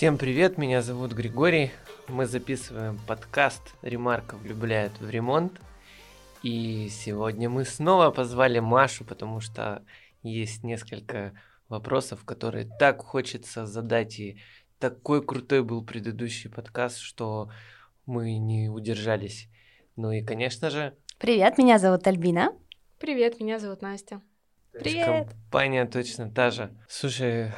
Всем привет, меня зовут Григорий. Мы записываем подкаст «Ремарка влюбляют в ремонт». И сегодня мы снова позвали Машу, потому что есть несколько вопросов, которые так хочется задать. И такой крутой был предыдущий подкаст, что мы не удержались. Ну и, конечно же... Привет, меня зовут Альбина. Привет, меня зовут Настя. Привет. Компания точно та же. Слушай,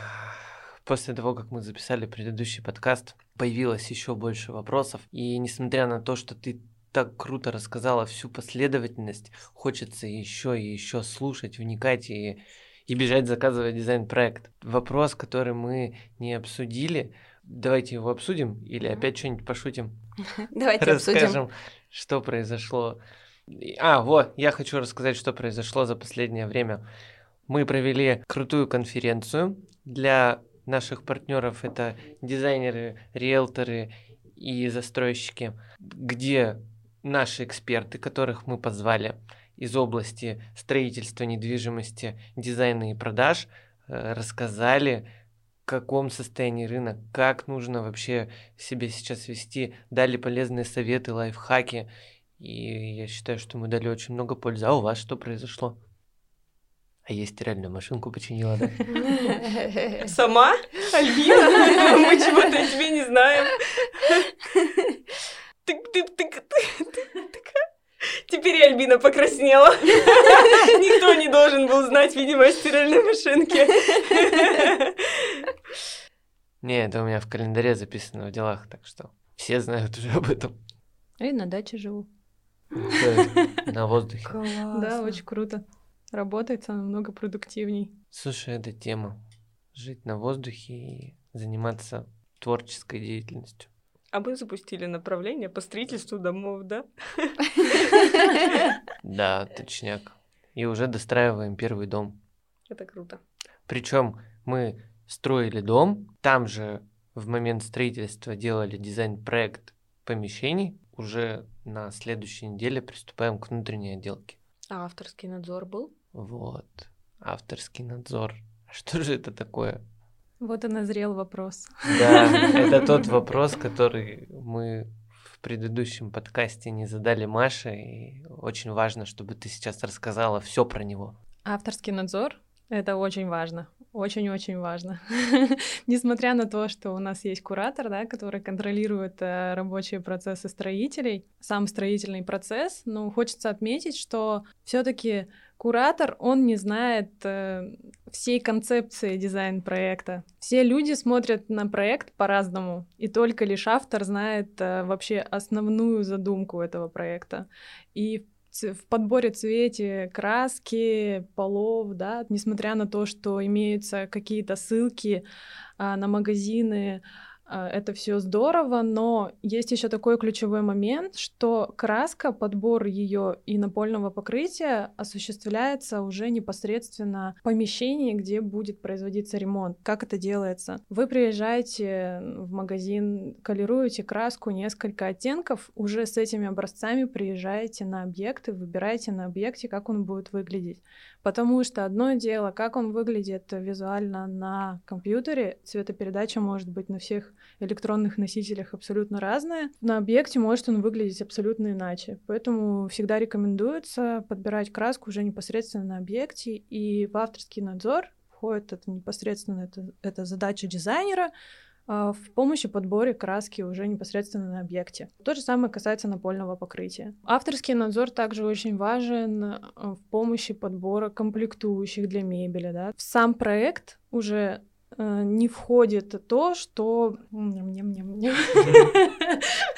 после того, как мы записали предыдущий подкаст, появилось еще больше вопросов. И несмотря на то, что ты так круто рассказала всю последовательность, хочется еще и еще слушать, вникать и, и бежать заказывать дизайн-проект. Вопрос, который мы не обсудили, давайте его обсудим или опять что-нибудь пошутим? Давайте Расскажем, обсудим. что произошло. А, вот, я хочу рассказать, что произошло за последнее время. Мы провели крутую конференцию для наших партнеров. Это дизайнеры, риэлторы и застройщики, где наши эксперты, которых мы позвали из области строительства, недвижимости, дизайна и продаж, э, рассказали, в каком состоянии рынок, как нужно вообще себя сейчас вести, дали полезные советы, лайфхаки. И я считаю, что мы дали очень много пользы. А у вас что произошло? А я стиральную машинку починила, да? Сама? Альбина? Мы чего-то о тебе не знаем. Теперь и Альбина покраснела. Никто не должен был знать, видимо, о стиральной машинке. Не, это у меня в календаре записано в делах, так что все знают уже об этом. И на даче живу. Да, На воздухе. Да, очень круто. Работается намного продуктивней. Слушай, это тема. Жить на воздухе и заниматься творческой деятельностью. А мы запустили направление по строительству домов, да? Да, точняк. И уже достраиваем первый дом. Это круто. Причем мы строили дом, там же в момент строительства делали дизайн-проект помещений, уже на следующей неделе приступаем к внутренней отделке. А авторский надзор был? Вот, авторский надзор. А что же это такое? Вот и назрел вопрос. Да, это тот вопрос, который мы в предыдущем подкасте не задали Маше, и очень важно, чтобы ты сейчас рассказала все про него. Авторский надзор — это очень важно. Очень-очень важно. Несмотря на то, что у нас есть куратор, да, который контролирует э, рабочие процессы строителей, сам строительный процесс, но хочется отметить, что все-таки куратор, он не знает э, всей концепции дизайн-проекта. Все люди смотрят на проект по-разному, и только лишь автор знает э, вообще основную задумку этого проекта. И в подборе цвете, краски, полов, да, несмотря на то, что имеются какие-то ссылки а, на магазины, это все здорово, но есть еще такой ключевой момент, что краска, подбор ее и напольного покрытия осуществляется уже непосредственно в помещении, где будет производиться ремонт. Как это делается? Вы приезжаете в магазин, колируете краску несколько оттенков, уже с этими образцами приезжаете на объект и выбираете на объекте, как он будет выглядеть. Потому что одно дело, как он выглядит визуально на компьютере, цветопередача может быть на всех электронных носителях абсолютно разная. На объекте может он выглядеть абсолютно иначе. Поэтому всегда рекомендуется подбирать краску уже непосредственно на объекте. И в авторский надзор входит это непосредственно это, это задача дизайнера, а, в помощи подборе краски уже непосредственно на объекте. То же самое касается напольного покрытия. Авторский надзор также очень важен а, в помощи подбора комплектующих для мебели. Да. В сам проект уже э, не входит то, что...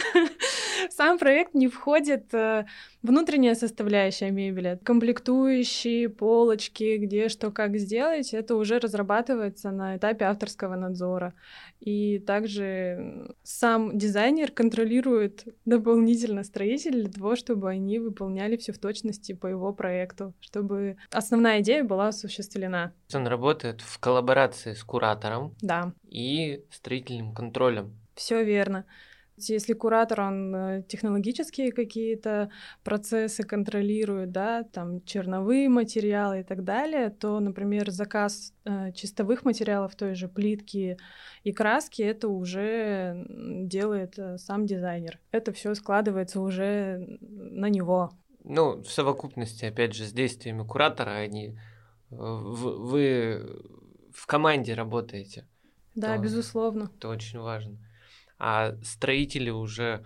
сам проект не входит э, внутренняя составляющая мебели, комплектующие, полочки, где что как сделать, это уже разрабатывается на этапе авторского надзора. И также сам дизайнер контролирует дополнительно строителей для того, чтобы они выполняли все в точности по его проекту, чтобы основная идея была осуществлена. Он работает в коллаборации с куратором Да, и строительным контролем. все верно. Если куратор, он э, технологические какие-то процессы контролирует, да, там черновые материалы и так далее, то, например, заказ э, чистовых материалов, той же плитки и краски, это уже делает э, сам дизайнер. Это все складывается уже на него. Ну, в совокупности, опять же, с действиями куратора, они э, вы в команде работаете. Да, Да. безусловно. Это очень важно. А строители уже,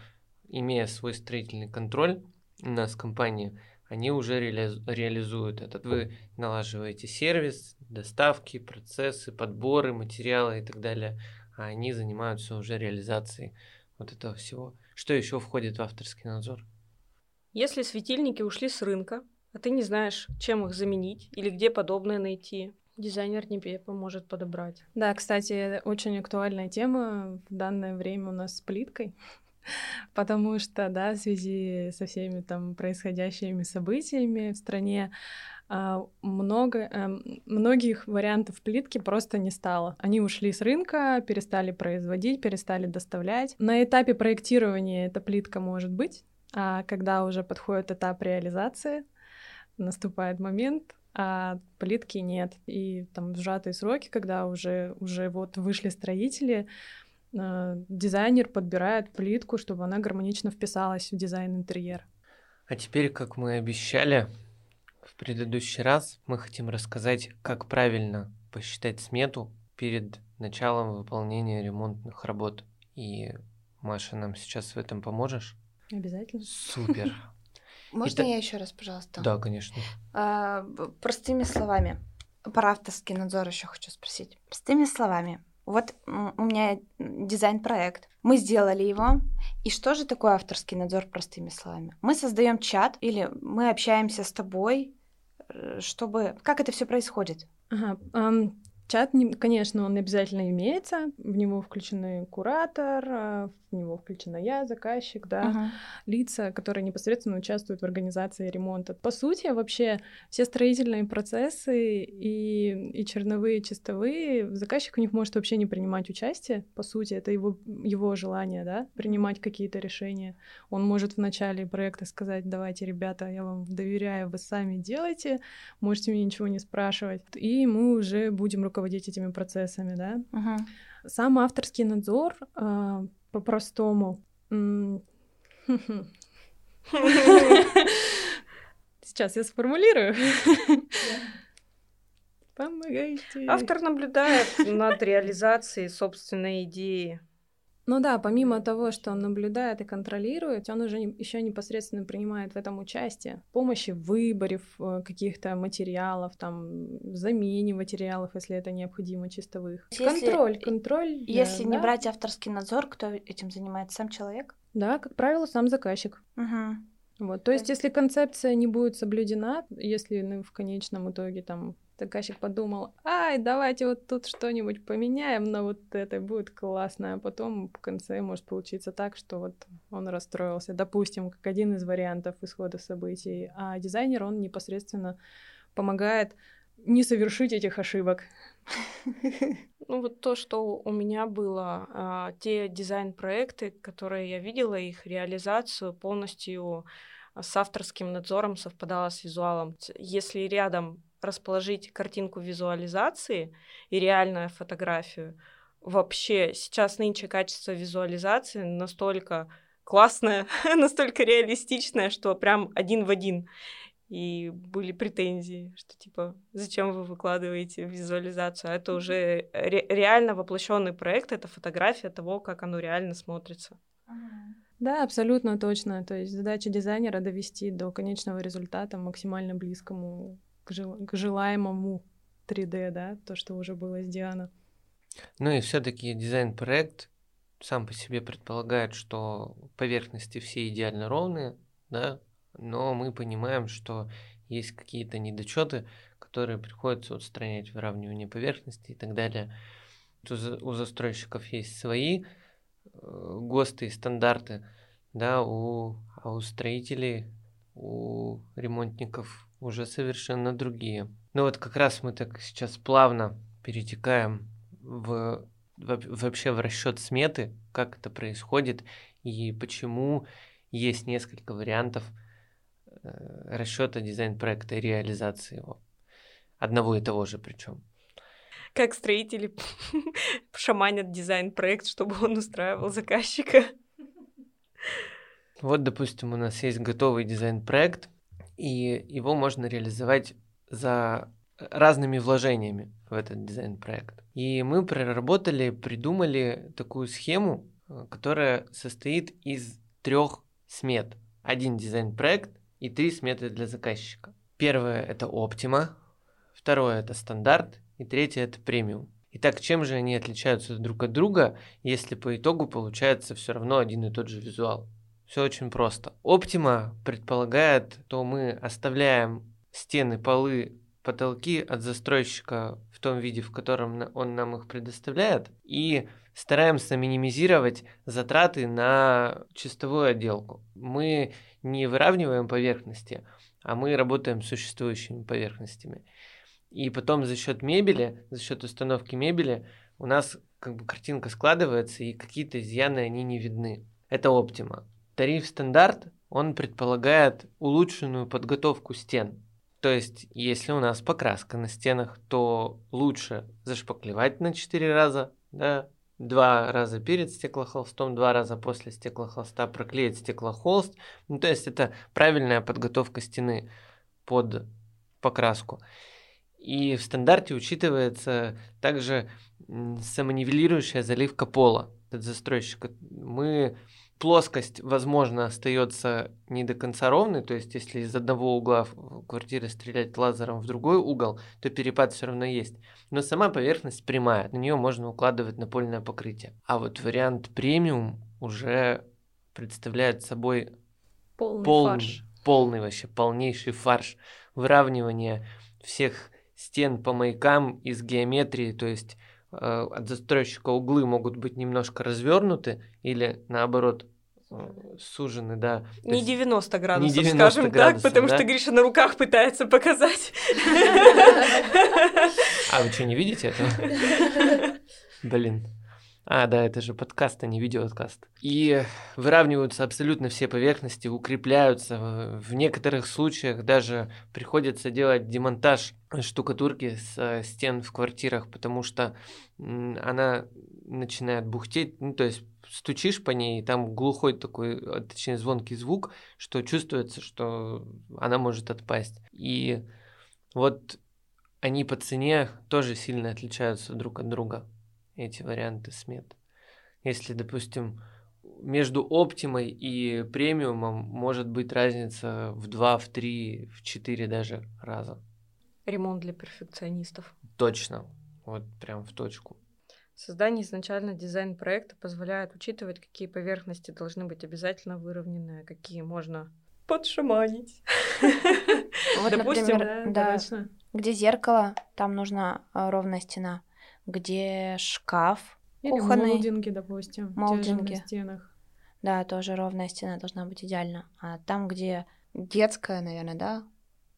имея свой строительный контроль, у нас компания, они уже реали- реализуют этот. Вы налаживаете сервис, доставки, процессы, подборы, материалы и так далее. А они занимаются уже реализацией вот этого всего. Что еще входит в авторский надзор? Если светильники ушли с рынка, а ты не знаешь, чем их заменить или где подобное найти, дизайнер тебе поможет подобрать. Да, кстати, очень актуальная тема в данное время у нас с плиткой, потому что, да, в связи со всеми там происходящими событиями в стране а, много, эм, многих вариантов плитки просто не стало. Они ушли с рынка, перестали производить, перестали доставлять. На этапе проектирования эта плитка может быть, а когда уже подходит этап реализации, наступает момент, а плитки нет. И там в сжатые сроки, когда уже, уже вот вышли строители, э, дизайнер подбирает плитку, чтобы она гармонично вписалась в дизайн интерьера. А теперь, как мы обещали в предыдущий раз, мы хотим рассказать, как правильно посчитать смету перед началом выполнения ремонтных работ. И Маша, нам сейчас в этом поможешь? Обязательно. Супер. Можно Итак- я еще раз, пожалуйста? Да, конечно. А, простыми словами. Про авторский надзор еще хочу спросить. Простыми словами. Вот у меня дизайн-проект. Мы сделали его. И что же такое авторский надзор простыми словами? Мы создаем чат или мы общаемся с тобой, э, чтобы... Как это все происходит? Ага, ам, чат, не- конечно, он обязательно имеется. В него включены куратор, а, в него включена я, заказчик, да. Мгм. лица, которые непосредственно участвуют в организации ремонта. По сути, вообще все строительные процессы и, и черновые, и чистовые, заказчик у них может вообще не принимать участие. По сути, это его, его желание, да, принимать какие-то решения. Он может в начале проекта сказать, давайте, ребята, я вам доверяю, вы сами делайте, можете меня ничего не спрашивать. И мы уже будем руководить этими процессами, да. Мгм. Сам авторский надзор а, по-простому. Сейчас я сформулирую. Помогайте. Автор наблюдает над реализацией собственной идеи. Ну да, помимо того, что он наблюдает и контролирует, он уже еще непосредственно принимает в этом участие. Помощи в выборе э, каких-то материалов, там, замене материалов, если это необходимо, чистовых. Если- контроль, контроль. Если да, не да. брать авторский надзор, кто этим занимается? Сам человек? Да, как правило, сам заказчик. Мгм. Вот, то есть, если концепция не будет соблюдена, если ну, в конечном итоге там заказчик подумал, ай, давайте вот тут что-нибудь поменяем, но вот это будет классно, а потом в конце может получиться так, что вот он расстроился, допустим, как один из вариантов исхода событий, а дизайнер, он непосредственно помогает не совершить этих ошибок. Ну вот то, что у меня было, а, те дизайн-проекты, которые я видела, их реализацию полностью а, с авторским надзором совпадала с визуалом. Если рядом расположить картинку визуализации и реальную фотографию, вообще сейчас нынче качество визуализации настолько классное, настолько реалистичное, что прям один в один. И были претензии, что типа, зачем вы выкладываете визуализацию? А это уже ре- реально воплощенный проект, это фотография того, как оно реально смотрится. Да, абсолютно точно. То есть задача дизайнера довести до конечного результата максимально близкому к, жел- к желаемому 3D, да, то, что уже было сделано. Ну и все-таки дизайн-проект сам по себе предполагает, что поверхности все идеально ровные, да, но мы понимаем, что есть какие-то недочеты, которые приходится устранять, выравнивание поверхности и так далее. У застройщиков есть свои э, ГОСТы и стандарты, да, у, а у строителей, у ремонтников уже совершенно другие. Ну вот как раз мы так сейчас плавно перетекаем в, во- вообще в расчет сметы, как это происходит и почему есть несколько вариантов э, расчета дизайн-проекта и реализации его. Одного и того же причем. Как строители шаманят дизайн-проект, чтобы он устраивал заказчика. Вот, допустим, у нас есть готовый дизайн-проект, и его можно реализовать за разными вложениями в этот дизайн-проект. И мы проработали, придумали такую схему, э, которая состоит из трех смет. Один дизайн-проект и три сметы для заказчика. Первое – это Optima, второе – это стандарт, и третье – это премиум. Итак, чем же они отличаются друг от друга, если по итогу получается все равно один и тот же визуал? Все очень просто. Optima предполагает, что мы оставляем стены, полы, потолки от застройщика в том виде, в котором он нам их предоставляет, и стараемся минимизировать затраты на чистовую отделку. Мы не выравниваем поверхности, а мы работаем с существующими поверхностями. И потом за счет мебели, за счет установки мебели у нас как бы картинка складывается, и какие-то изъяны они не видны. Это оптима. Тариф стандарт, он предполагает улучшенную подготовку стен. То есть, если у нас покраска на стенах, то лучше зашпаклевать на 4 раза, да, два раза перед стеклохолстом, два раза после стеклохолста проклеить стеклохолст. Ну, то есть это правильная подготовка стены под покраску. И в стандарте учитывается также самонивелирующая заливка пола от застройщика. Мы плоскость, возможно, остается не до конца ровной, то есть если из одного угла квартиры стрелять лазером в другой угол, то перепад все равно есть. Но сама поверхность прямая, на нее можно укладывать напольное покрытие. А вот вариант премиум уже представляет собой полный, полный фарш. Полный вообще, полнейший фарш. Выравнивание всех стен по маякам из геометрии, то есть от застройщика углы могут быть немножко развернуты или наоборот э, сужены, да. Не 90 градусов, не 90 скажем градусов, так, потому да? что Гриша на руках пытается показать. А вы что, не видите этого? Блин. А, да, это же подкаст, а не видеокаст. И выравниваются абсолютно все поверхности, укрепляются. В некоторых случаях даже приходится делать демонтаж штукатурки с э, стен в квартирах, потому что она начинает бухтеть, ну, то есть стучишь по ней, и там глухой такой, э, точнее, звонкий звук, что чувствуется, что она может отпасть. И вот они по цене тоже сильно отличаются друг от друга эти варианты смет. Если, допустим, между оптимой и премиумом может быть разница в 2, в 3, в 4 даже раза. Ремонт для перфекционистов. Точно. Вот прям в точку. Создание изначально дизайн-проекта позволяет учитывать, какие поверхности должны быть обязательно выровнены, а какие можно подшаманить. Вот, Допустим, да, где зеркало, там нужна а, ровная стена где шкаф Или кухонный. молдинги, допустим, молдинги. на стенах. Да, тоже ровная стена должна быть идеально. А там, где детская, наверное, да,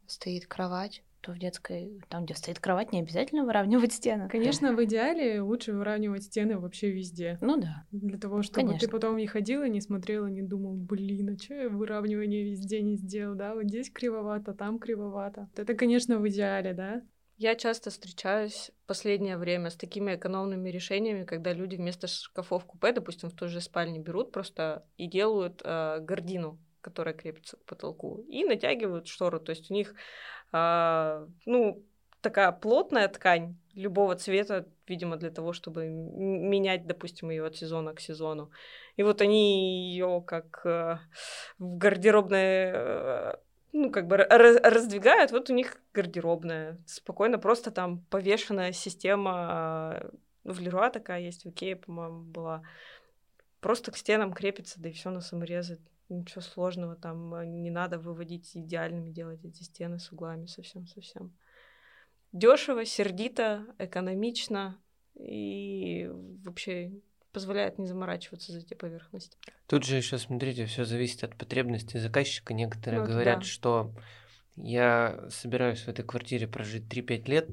стоит кровать, то в детской, там, где стоит кровать, не обязательно выравнивать стены. Конечно, в идеале лучше выравнивать стены вообще везде. Ну да. Для того, чтобы Конечно. ты потом не ходила, не смотрела, не думал, блин, а что я выравнивание везде не сделал, да, вот здесь кривовато, там кривовато. Это, конечно, в идеале, да. Я часто встречаюсь в последнее время с такими экономными решениями, когда люди вместо шкафов купе, допустим, в той же спальне берут просто и делают э, гордину, которая крепится к потолку, и натягивают штору. То есть у них, э, ну, такая плотная ткань любого цвета, видимо, для того, чтобы менять, допустим, ее от сезона к сезону. И вот они ее как э, в гардеробной э, ну, как бы раздвигают, вот у них гардеробная. Спокойно, просто там повешенная система. В Леруа такая есть, в Икее, по-моему, была. Просто к стенам крепится, да и все на саморезы. Ничего сложного там а, не надо выводить идеальными, делать эти стены с углами совсем-совсем. Дешево, сердито, экономично и вообще позволяет не заморачиваться за эти поверхности. Тут же еще, смотрите, все зависит от потребностей заказчика. Некоторые ну, говорят, да. что я собираюсь в этой квартире прожить 3-5 лет,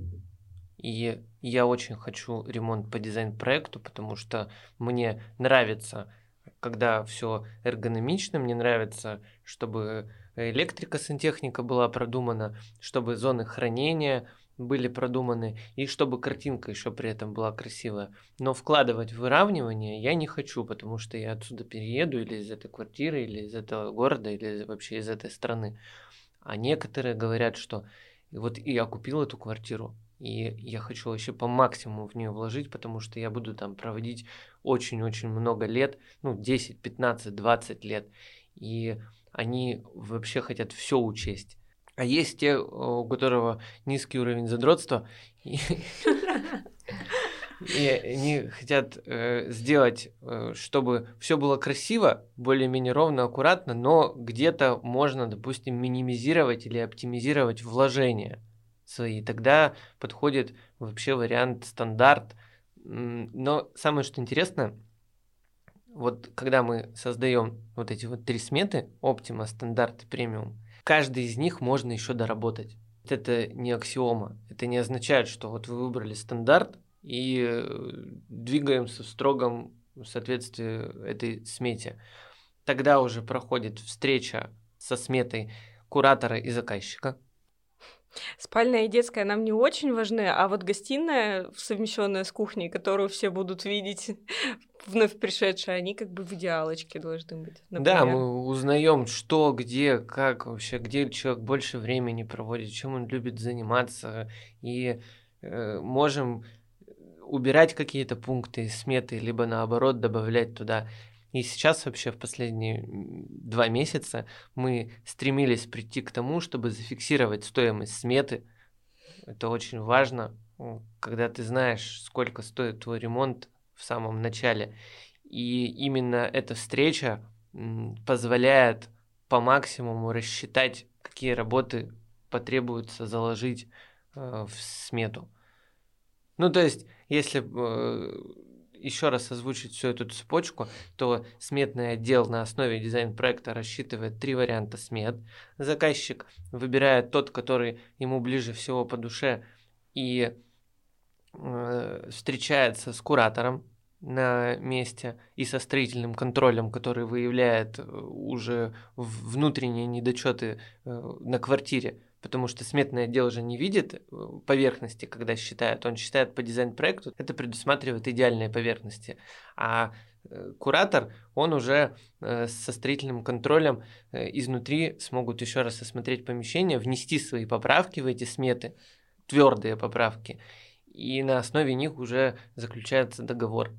и я очень хочу ремонт по дизайн-проекту, потому что мне нравится когда все эргономично, мне нравится, чтобы электрика, сантехника была продумана, чтобы зоны хранения были продуманы, и чтобы картинка еще при этом была красивая. Но вкладывать в выравнивание я не хочу, потому что я отсюда перееду или из этой квартиры, или из этого города, или вообще из этой страны. А некоторые говорят, что вот я купил эту квартиру, и я хочу вообще по максимуму в нее вложить, потому что я буду там проводить очень-очень много лет, ну, 10, 15, 20 лет. И они вообще хотят все учесть. А есть те, у которого низкий уровень задротства, и, они хотят э, сделать, э, чтобы все было красиво, более-менее ровно, аккуратно, но где-то можно, допустим, минимизировать или оптимизировать вложения свои. Тогда подходит вообще вариант стандарт. Но самое что интересно, вот когда мы создаем вот эти вот три сметы, Optima, стандарт и премиум, каждый из них можно еще доработать. Это не аксиома. Это не означает, что вот вы выбрали стандарт и э, двигаемся в строгом соответствии этой смете. Тогда уже проходит встреча со сметой куратора и заказчика. Спальная и детская нам не очень важны, а вот гостиная, совмещенная с кухней, которую все будут видеть вновь пришедшие, они как бы в идеалочке должны быть. Например. Да, мы узнаем, что, где, как вообще, где человек больше времени проводит, чем он любит заниматься, и э, можем убирать какие-то пункты из сметы, либо наоборот добавлять туда. И сейчас вообще в последние два месяца мы стремились прийти к тому, чтобы зафиксировать стоимость сметы. Это очень важно, когда ты знаешь, сколько стоит твой ремонт в самом начале. И именно эта встреча позволяет по максимуму рассчитать, какие работы потребуется заложить э, в смету. Ну, то есть, если э, еще раз озвучить всю эту цепочку, то сметный отдел на основе дизайн-проекта рассчитывает три варианта смет. Заказчик выбирает тот, который ему ближе всего по душе, и э, встречается с куратором на месте и со строительным контролем, который выявляет э, уже внутренние недочеты э, на квартире потому что сметный отдел уже не видит э, поверхности, когда считает, он считает по дизайн-проекту, это предусматривает идеальные поверхности. А э, куратор, он уже э, со строительным контролем изнутри смогут еще раз осмотреть помещение, внести свои поправки в эти сметы, твердые поправки, и на основе них уже заключается договор.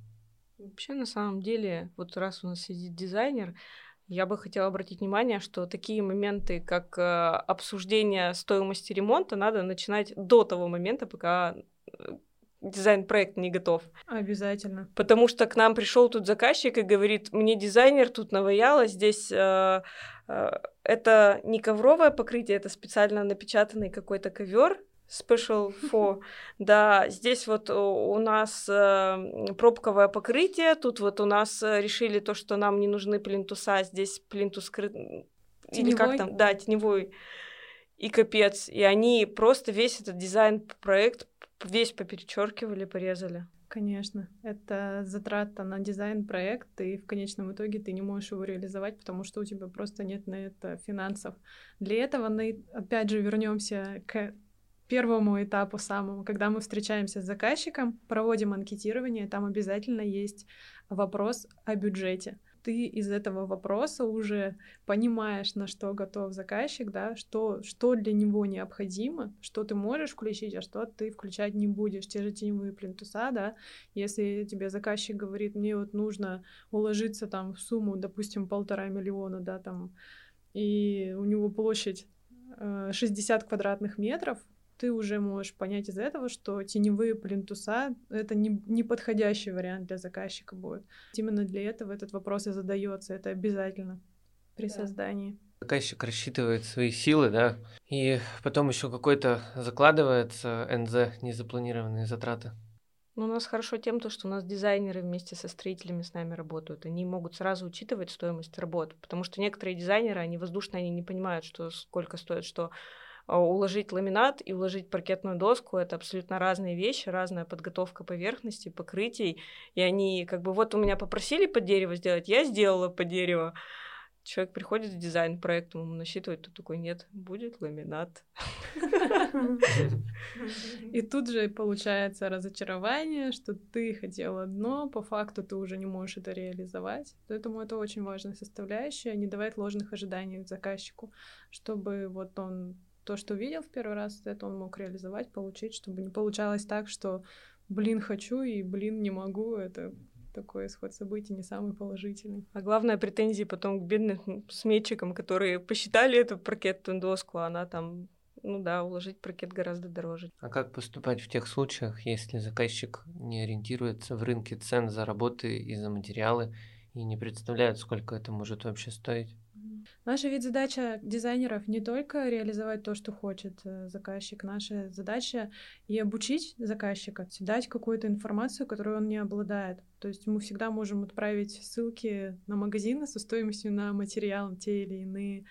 Вообще, на самом деле, вот раз у нас сидит дизайнер, я бы хотела обратить внимание, что такие моменты, как э, обсуждение стоимости ремонта, надо начинать до того момента, пока э, дизайн-проект не готов. Обязательно. Потому что к нам пришел тут заказчик и говорит, мне дизайнер тут наваяла, здесь э, э, это не ковровое покрытие, это специально напечатанный какой-то ковер, Special for. Да, здесь вот у нас э, пробковое покрытие, тут вот у нас э, решили то, что нам не нужны плинтуса, здесь плинтус скрыт... Или как там? Да, теневой. И капец. И они просто весь этот дизайн-проект весь поперечеркивали, порезали. Конечно, это затрата на дизайн-проект, и в конечном итоге ты не можешь его реализовать, потому что у тебя просто нет на это финансов. Для этого, опять же, вернемся к первому этапу самому, когда мы встречаемся с заказчиком, проводим анкетирование, там обязательно есть вопрос о бюджете. Ты из этого вопроса уже понимаешь, на что готов заказчик, да, что, что для него необходимо, что ты можешь включить, а что ты включать не будешь. Те же теневые плинтуса, да, если тебе заказчик говорит, мне вот нужно уложиться там в сумму, допустим, полтора миллиона, да, там, и у него площадь 60 э, квадратных метров, ты уже можешь понять из этого, что теневые плинтуса — это не, не подходящий вариант для заказчика будет. Именно для этого этот вопрос и задается, это обязательно при да. создании. Заказчик рассчитывает свои силы, да, и потом еще какой-то закладывается НЗ, незапланированные затраты. Ну, у нас хорошо тем, то, что у нас дизайнеры вместе со строителями с нами работают. Они могут сразу учитывать стоимость работ, потому что некоторые дизайнеры, они воздушные, они не понимают, что сколько стоит, что уложить ламинат и уложить паркетную доску — это абсолютно разные вещи, разная подготовка поверхности, покрытий, и они как бы вот у меня попросили под дерево сделать, я сделала под дерево, человек приходит в дизайн проект, ему насчитывает, тут такой, нет, будет ламинат. И тут же получается разочарование, что ты хотел одно, по факту ты уже не можешь это реализовать. Поэтому это очень важная составляющая, не давать ложных ожиданий заказчику, чтобы вот он то, что видел в первый раз, это он мог реализовать, получить, чтобы не получалось так, что блин, хочу и блин, не могу. Это такой исход событий не самый положительный. А главная претензия потом к бедным сметчикам, которые посчитали эту паркетную доску, а она там ну да, уложить паркет гораздо дороже. А как поступать в тех случаях, если заказчик не ориентируется в рынке цен за работы и за материалы и не представляет, сколько это может вообще стоить? Наша ведь задача дизайнеров не только реализовать то, что хочет э, заказчик. Наша задача и обучить заказчика, дать какую-то информацию, которую он не обладает. То есть мы всегда можем отправить ссылки на магазины со стоимостью на материал те или иные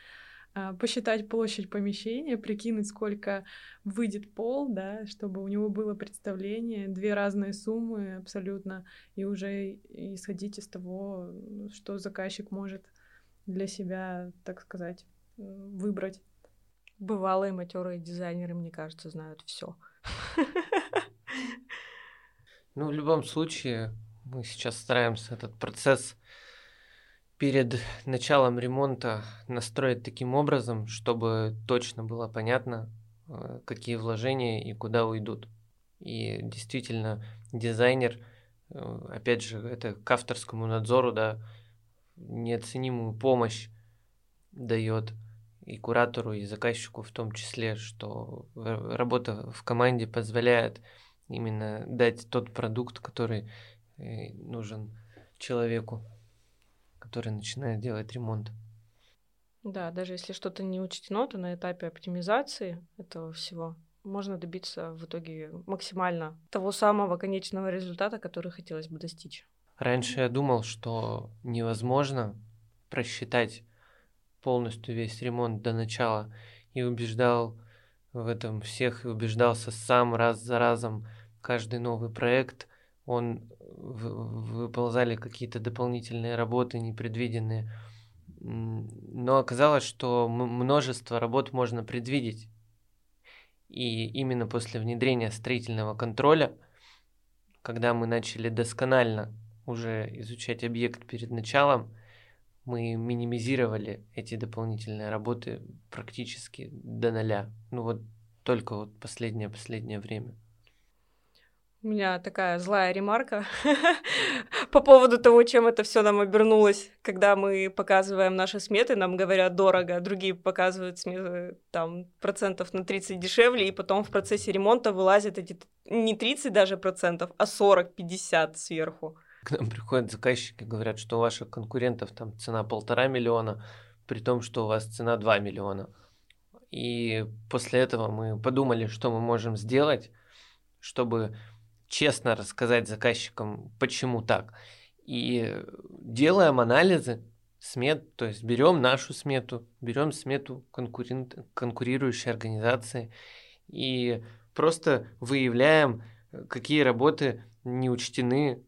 а, посчитать площадь помещения, прикинуть, сколько выйдет пол, да, чтобы у него было представление, две разные суммы абсолютно, и уже исходить из того, что заказчик может для себя, так сказать, выбрать. Бывалые матерые дизайнеры, мне кажется, знают все. Ну, в любом случае, мы сейчас стараемся этот процесс перед началом ремонта настроить таким образом, чтобы точно было понятно, э, какие вложения и куда уйдут. И действительно, дизайнер, э, опять же, это к авторскому надзору, да, неоценимую помощь дает и куратору, и заказчику в том числе, что работа в команде позволяет именно дать тот продукт, который э, нужен человеку, который начинает делать ремонт. Да, даже если что-то не учтено, то на этапе оптимизации этого всего можно добиться в итоге максимально того самого конечного результата, который хотелось бы достичь. Раньше я думал, что невозможно просчитать полностью весь ремонт до начала и убеждал в этом всех и убеждался сам раз за разом. Каждый новый проект, он выползали какие-то дополнительные работы непредвиденные. Но оказалось, что множество работ можно предвидеть. И именно после внедрения строительного контроля, когда мы начали досконально уже изучать объект перед началом, мы минимизировали эти дополнительные работы практически до нуля. Ну вот только вот последнее-последнее время. У меня такая злая ремарка по поводу того, чем это все нам обернулось. Когда мы показываем наши сметы, нам говорят дорого, другие показывают сметы там процентов на 30 дешевле, и потом в процессе ремонта вылазят эти не 30 даже процентов, а 40-50 сверху к нам приходят заказчики, говорят, что у ваших конкурентов там цена полтора миллиона, при том, что у вас цена 2 миллиона. И после этого мы подумали, что мы можем сделать, чтобы честно рассказать заказчикам, почему так. И делаем анализы смет, то есть берем нашу смету, берем смету конкурент, конкурирующей организации и просто выявляем, какие работы не учтены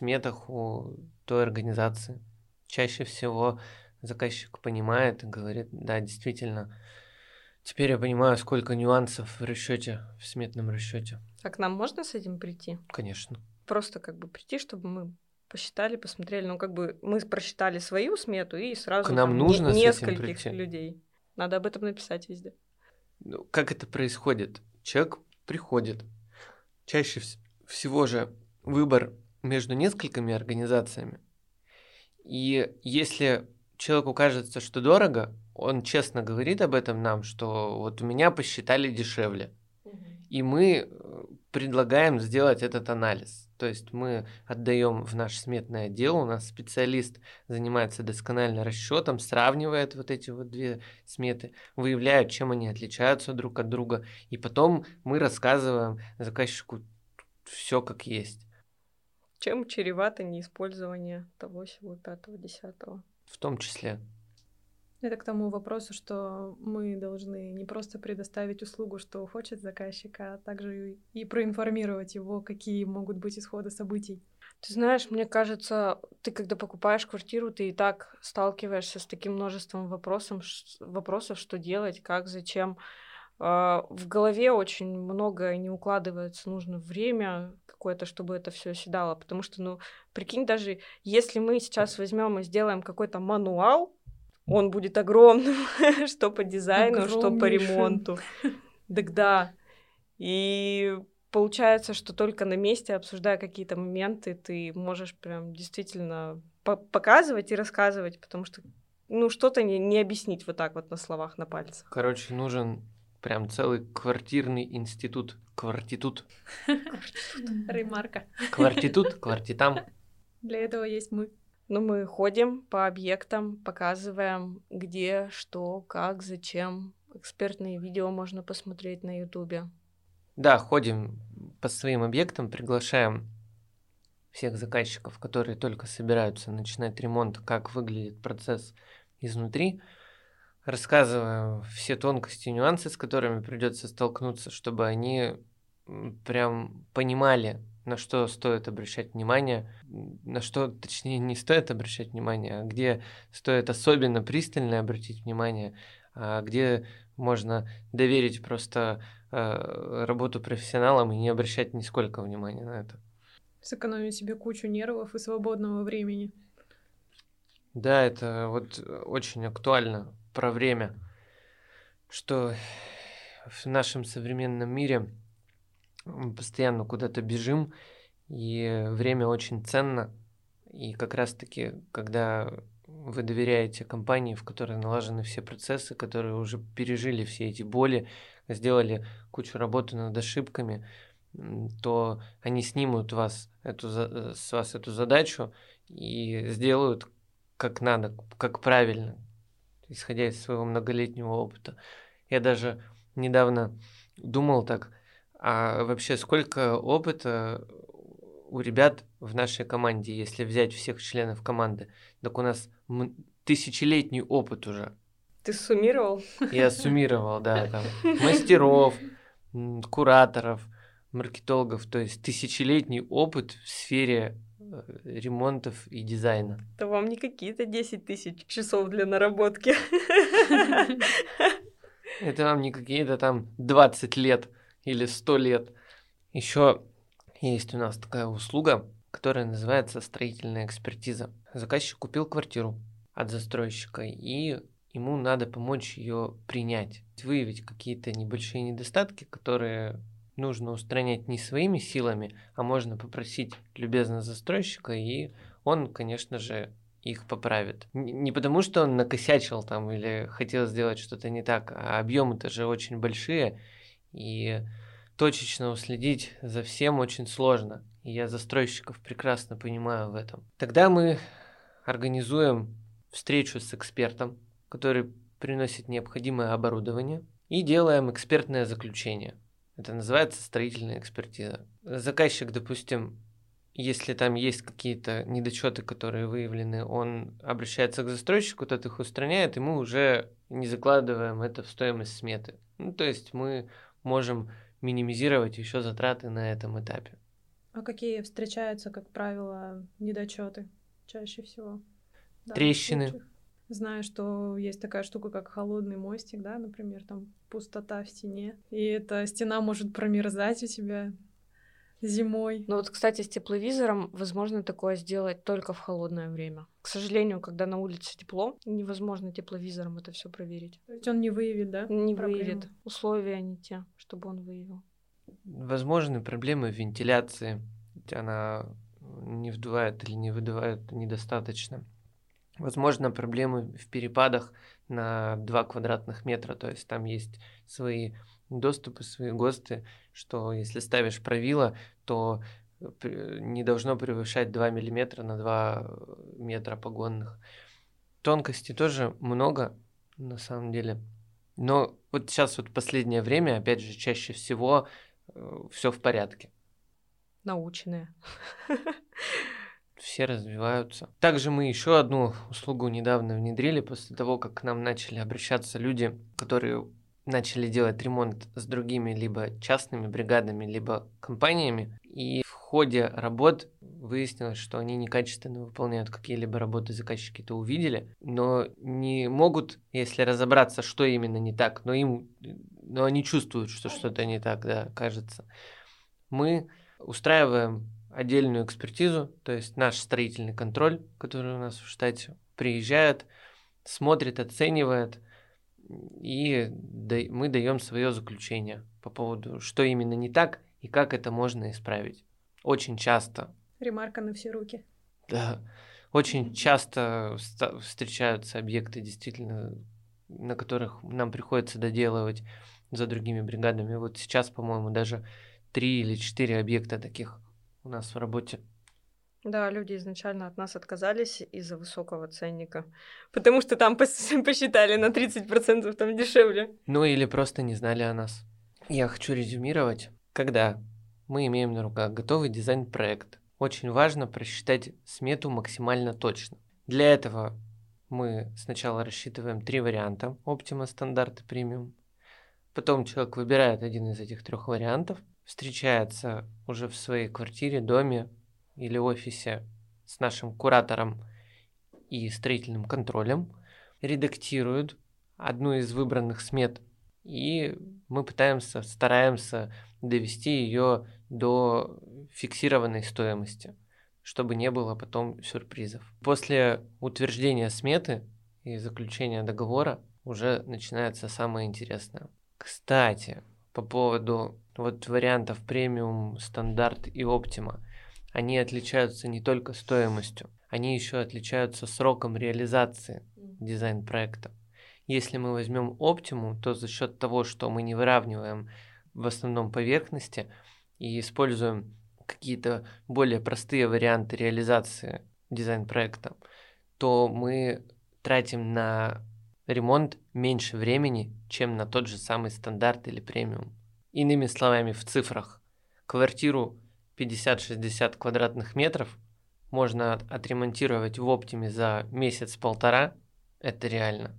сметах у той организации. Чаще всего заказчик понимает и говорит, да, действительно, теперь я понимаю, сколько нюансов в расчете, в сметном расчете. А к нам можно с этим прийти? Конечно. Просто как бы прийти, чтобы мы посчитали, посмотрели, ну как бы мы просчитали свою смету и сразу к нам там, нужно не, нескольких людей. Надо об этом написать везде. Ну, как это происходит? Человек приходит. Чаще всего же выбор между несколькими организациями. И если человеку кажется, что дорого, он честно говорит об этом нам, что вот у меня посчитали дешевле. И мы э, предлагаем сделать этот анализ. То есть мы отдаем в наш сметный отдел, у нас специалист занимается досконально расчетом, сравнивает вот эти вот две сметы, выявляет, чем они отличаются друг от друга, и потом мы рассказываем заказчику все как есть. Чем чревато неиспользование того, всего, пятого, десятого? В том числе. Это к тому вопросу, что мы должны не просто предоставить услугу, что хочет заказчик, а также и проинформировать его, какие могут быть исходы событий. Ты знаешь, мне кажется, ты когда покупаешь квартиру, ты и так сталкиваешься с таким множеством вопросов, вопросов, что делать, как, зачем. А, в голове очень много не укладывается, нужно время какое-то, чтобы это все оседало. Потому что, ну, прикинь, даже если мы сейчас возьмем и сделаем какой-то мануал, он будет огромным, что по дизайну, что по ремонту. Так да. И получается, что только на месте, обсуждая какие-то моменты, ты можешь прям действительно показывать и рассказывать, потому что ну что-то не, не объяснить вот так вот на словах, на пальцах. Короче, нужен прям целый квартирный институт. Квартитут. Ремарка. Квартитут, квартитам. Для этого есть мы. Ну, мы ходим по объектам, показываем, где, что, как, зачем. Экспертные видео можно посмотреть на Ютубе. Да, ходим по своим объектам, приглашаем всех заказчиков, которые только собираются начинать ремонт, как выглядит процесс изнутри. Рассказываем все тонкости и нюансы, с которыми придется столкнуться, чтобы они прям понимали, на что стоит обращать внимание, на что, точнее, не стоит обращать внимание, а где стоит особенно пристально обратить внимание, а где можно доверить просто э, работу профессионалам и не обращать нисколько внимания на это. Сэкономить себе кучу нервов и свободного времени. Да, это вот очень актуально про время, что в нашем современном мире мы постоянно куда-то бежим, и время очень ценно. И как раз-таки, когда вы доверяете компании, в которой налажены все процессы, которые уже пережили все эти боли, сделали кучу работы над ошибками, то они снимут вас эту, э, с вас эту задачу и сделают как надо, как правильно, исходя из своего многолетнего опыта. Я даже недавно думал так, а вообще сколько опыта у ребят в нашей команде, если взять всех членов команды, так у нас тысячелетний опыт уже. Ты суммировал? Я суммировал, да, там мастеров, кураторов, маркетологов, то есть тысячелетний опыт в сфере ремонтов и дизайна. Это вам не какие-то 10 тысяч часов для наработки. Это вам не какие-то там 20 лет или 100 лет. Еще есть у нас такая услуга, которая называется строительная экспертиза. Заказчик купил квартиру от застройщика, и ему надо помочь ее принять, выявить какие-то небольшие недостатки, которые нужно устранять не своими силами, а можно попросить любезно застройщика, и он, конечно же, их поправит. Не потому, что он накосячил там или хотел сделать что-то не так, а объемы-то же очень большие, и точечно уследить за всем очень сложно. И я застройщиков прекрасно понимаю в этом. Тогда мы организуем встречу с экспертом, который приносит необходимое оборудование, и делаем экспертное заключение. Это называется строительная экспертиза. Заказчик, допустим, если там есть какие-то недочеты, которые выявлены, он обращается к застройщику, тот их устраняет, и мы уже не закладываем это в стоимость сметы. Ну, то есть мы можем минимизировать еще затраты на этом этапе. А какие встречаются, как правило, недочеты чаще всего? Трещины. Знаю, что есть такая штука, как холодный мостик, да, например, там пустота в стене, и эта стена может промерзать у тебя зимой. Ну вот, кстати, с тепловизором возможно такое сделать только в холодное время. К сожалению, когда на улице тепло, невозможно тепловизором это все проверить. То есть он не выявит, да? Не проблему? выявит. Условия не те, чтобы он выявил. Возможны проблемы вентиляции. Она не вдувает или не выдувает недостаточно. Возможно, проблемы в перепадах на 2 квадратных метра, то есть там есть свои доступы, свои ГОСТы, что если ставишь правило, то не должно превышать 2 миллиметра на 2 метра погонных. Тонкостей тоже много, на самом деле. Но вот сейчас вот последнее время, опять же, чаще всего э, все в порядке. Научные. все развиваются. Также мы еще одну услугу недавно внедрили после того, как к нам начали обращаться люди, которые начали делать ремонт с другими либо частными бригадами, либо компаниями. И в ходе работ выяснилось, что они некачественно выполняют какие-либо работы, заказчики это увидели, но не могут, если разобраться, что именно не так, но им, но они чувствуют, что что-то не так, да, кажется. Мы устраиваем отдельную экспертизу, то есть наш строительный контроль, который у нас в штате приезжает, смотрит, оценивает, и мы даем свое заключение по поводу, что именно не так и как это можно исправить. Очень часто. Ремарка на все руки. Да. Очень часто встречаются объекты, действительно, на которых нам приходится доделывать за другими бригадами. Вот сейчас, по-моему, даже три или четыре объекта таких у нас в работе. Да, люди изначально от нас отказались из-за высокого ценника, потому что там посчитали на 30% там дешевле. Ну или просто не знали о нас. Я хочу резюмировать. Когда мы имеем на руках готовый дизайн-проект, очень важно просчитать смету максимально точно. Для этого мы сначала рассчитываем три варианта Optima, стандарт и премиум. Потом человек выбирает один из этих трех вариантов, встречается уже в своей квартире, доме или офисе с нашим куратором и строительным контролем, редактирует одну из выбранных смет, и мы пытаемся, стараемся довести ее до фиксированной стоимости, чтобы не было потом сюрпризов. После утверждения сметы и заключения договора уже начинается самое интересное. Кстати, по поводу вот вариантов премиум, стандарт и оптима, они отличаются не только стоимостью, они еще отличаются сроком реализации дизайн-проекта. Если мы возьмем оптиму, то за счет того, что мы не выравниваем в основном поверхности и используем какие-то более простые варианты реализации дизайн-проекта, то мы тратим на ремонт меньше времени, чем на тот же самый стандарт или премиум. Иными словами, в цифрах, квартиру 50-60 квадратных метров можно отремонтировать в оптиме за месяц-полтора, это реально,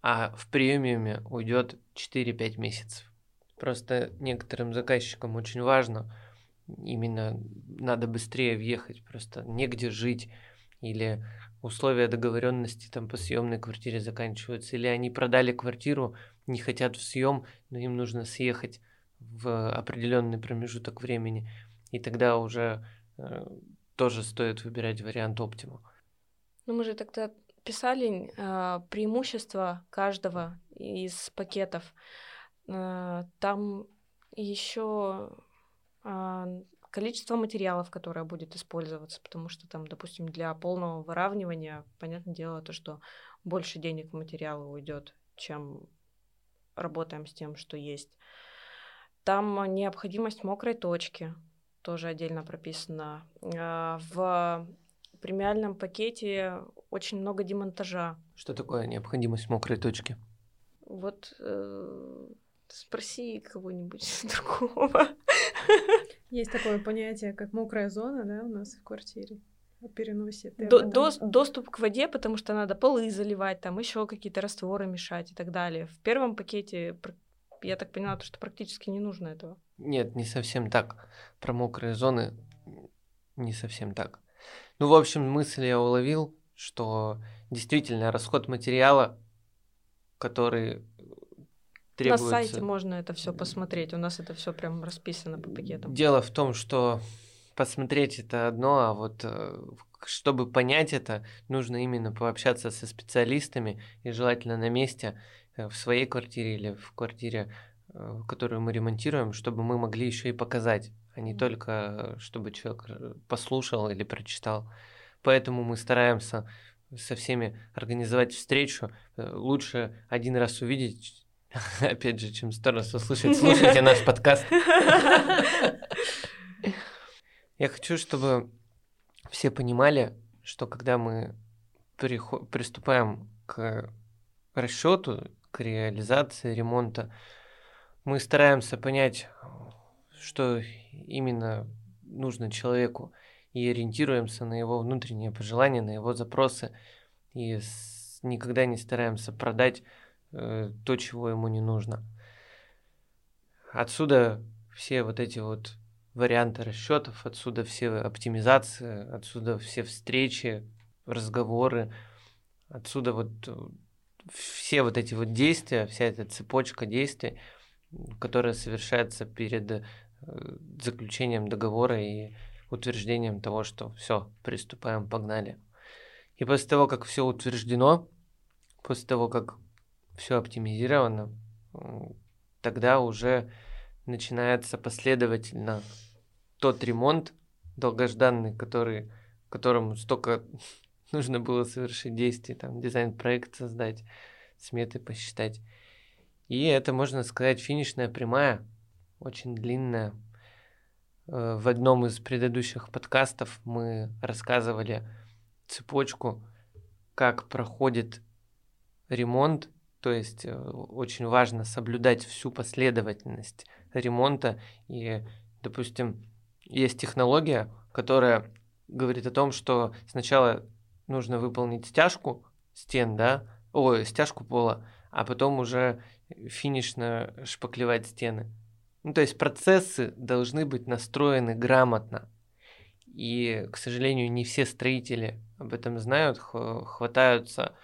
а в премиуме уйдет 4-5 месяцев. Просто некоторым заказчикам очень важно, именно надо быстрее въехать, просто негде жить, или условия договоренности там по съемной квартире заканчиваются, или они продали квартиру, не хотят в съем, но им нужно съехать в определенный промежуток времени, и тогда уже э, тоже стоит выбирать вариант Optima. Ну, мы же тогда писали э, преимущества каждого из пакетов. Э, там еще э, количество материалов, которое будет использоваться, потому что там, допустим, для полного выравнивания, понятное дело, то, что больше денег в материалы уйдет, чем работаем с тем, что есть. Там необходимость мокрой точки тоже отдельно прописана. А, в премиальном пакете очень много демонтажа. Что такое необходимость мокрой точки? Вот э, спроси кого-нибудь другого. Есть такое понятие, как мокрая зона, да, у нас в квартире переносе. До, до, доступ к воде, потому что надо полы заливать, там еще какие-то растворы мешать и так далее. В первом пакете, я так поняла, что практически не нужно этого. Нет, не совсем так. Про мокрые зоны не совсем так. Ну, в общем, мысль я уловил, что действительно расход материала, который требуется... На сайте можно это все посмотреть, у нас это все прям расписано по пакетам. Дело в том, что посмотреть это одно, а вот э, чтобы понять это, нужно именно пообщаться со специалистами и желательно на месте э, в своей квартире или в квартире, э, которую мы ремонтируем, чтобы мы могли еще и показать, а не только чтобы человек послушал или прочитал. Поэтому мы стараемся со всеми организовать встречу. Лучше один раз увидеть, Опять же, чем сто раз услышать, слушайте наш подкаст. Я хочу, чтобы все понимали, что когда мы приступаем к расчету, реализации ремонта, мы стараемся понять, что именно нужно человеку. и ориентируемся на его внутренние пожелания, на его запросы, и никогда не стараемся продать э, то, чего ему не нужно. Отсюда все вот эти вот варианты расчетов, отсюда все оптимизации, отсюда все встречи, разговоры, отсюда вот э, все вот эти вот действия, вся эта цепочка действий, которая совершается перед э, заключением договора и утверждением того, что все, приступаем, погнали. И после того, как все утверждено, после того, как все оптимизировано, тогда уже начинается последовательно тот ремонт долгожданный, который, которому столько нужно было совершить действий, там, дизайн-проект создать, сметы посчитать. И это, можно сказать, финишная прямая, очень длинная. Э, в одном из предыдущих подкастов мы рассказывали цепочку, как проходит ремонт, то есть э, очень важно соблюдать всю последовательность ремонта. И, допустим, есть технология, которая говорит о том, что сначала нужно выполнить стяжку стен, да, ой, стяжку пола, а потом уже финишно шпаклевать стены. Ну, то есть процессы должны быть настроены грамотно. И, к сожалению, не все строители об этом знают, хватаются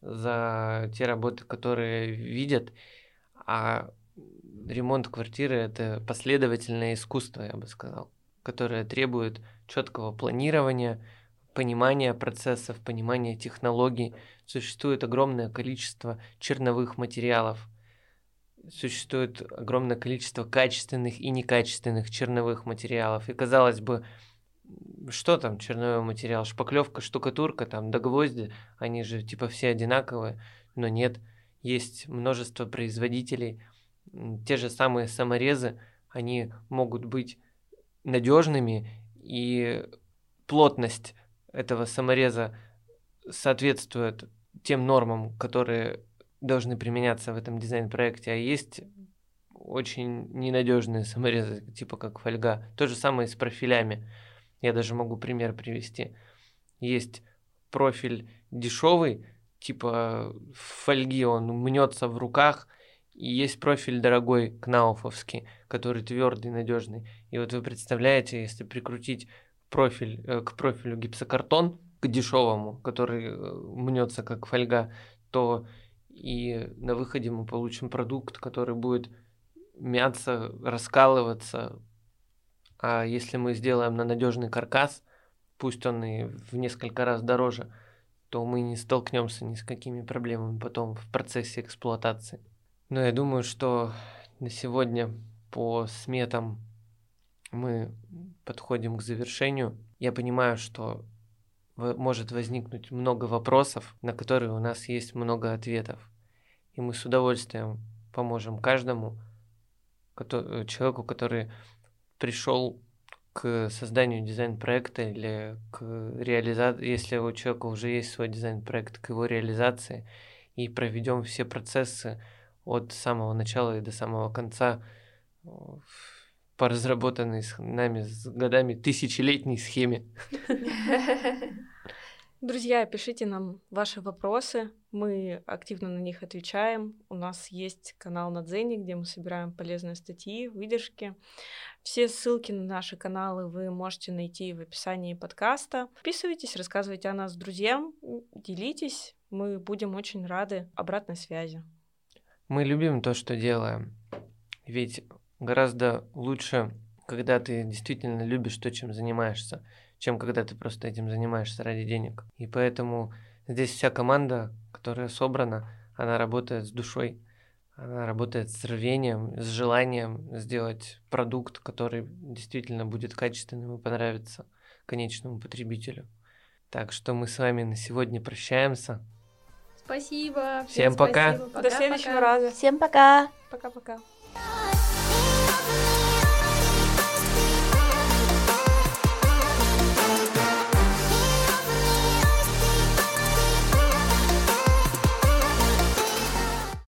за те работы, которые видят, а ремонт квартиры это последовательное искусство, я бы сказал, которое требует четкого планирования, понимания процессов, понимания технологий. Существует огромное количество черновых материалов, существует огромное количество качественных и некачественных черновых материалов. И казалось бы, что там черновой материал, шпаклевка, штукатурка, там до гвозди, они же типа все одинаковые, но нет, есть множество производителей, те же самые саморезы, они могут быть надежными, и плотность этого самореза соответствует тем нормам, которые должны применяться в этом дизайн-проекте, а есть очень ненадежные саморезы, типа как фольга. То же самое с профилями. Я даже могу пример привести. Есть профиль дешевый, типа фольги, он мнется в руках, и есть профиль дорогой, кнауфовский, который твердый, надежный. И вот вы представляете, если прикрутить профиль э, к профилю гипсокартон, к дешевому, который э, мнется как фольга, то и на выходе мы получим продукт, который будет мяться, раскалываться, а если мы сделаем на надежный каркас, пусть он и в несколько раз дороже, то мы не столкнемся ни с какими проблемами потом в процессе эксплуатации. Но я думаю, что на сегодня по сметам мы подходим к завершению. Я понимаю, что может возникнуть много вопросов, на которые у нас есть много ответов. И мы с удовольствием поможем каждому человеку, который пришел к созданию дизайн-проекта или к реализации, если у человека уже есть свой дизайн-проект, к его реализации, и проведем все процессы от самого начала и до самого конца по разработанной с нами с годами тысячелетней схеме. Друзья, пишите нам ваши вопросы, мы активно на них отвечаем. У нас есть канал на Дзене, где мы собираем полезные статьи, выдержки. Все ссылки на наши каналы вы можете найти в описании подкаста. Подписывайтесь, рассказывайте о нас друзьям, делитесь. Мы будем очень рады обратной связи. Мы любим то, что делаем. Ведь гораздо лучше, когда ты действительно любишь то, чем занимаешься чем когда ты просто этим занимаешься ради денег. И поэтому здесь вся команда, которая собрана, она работает с душой, она работает с рвением, с желанием сделать продукт, который действительно будет качественным и понравится конечному потребителю. Так что мы с вами на сегодня прощаемся. Спасибо. Всем, Всем пока. Спасибо. Пока. До следующего пока. раза. Всем пока. Пока-пока.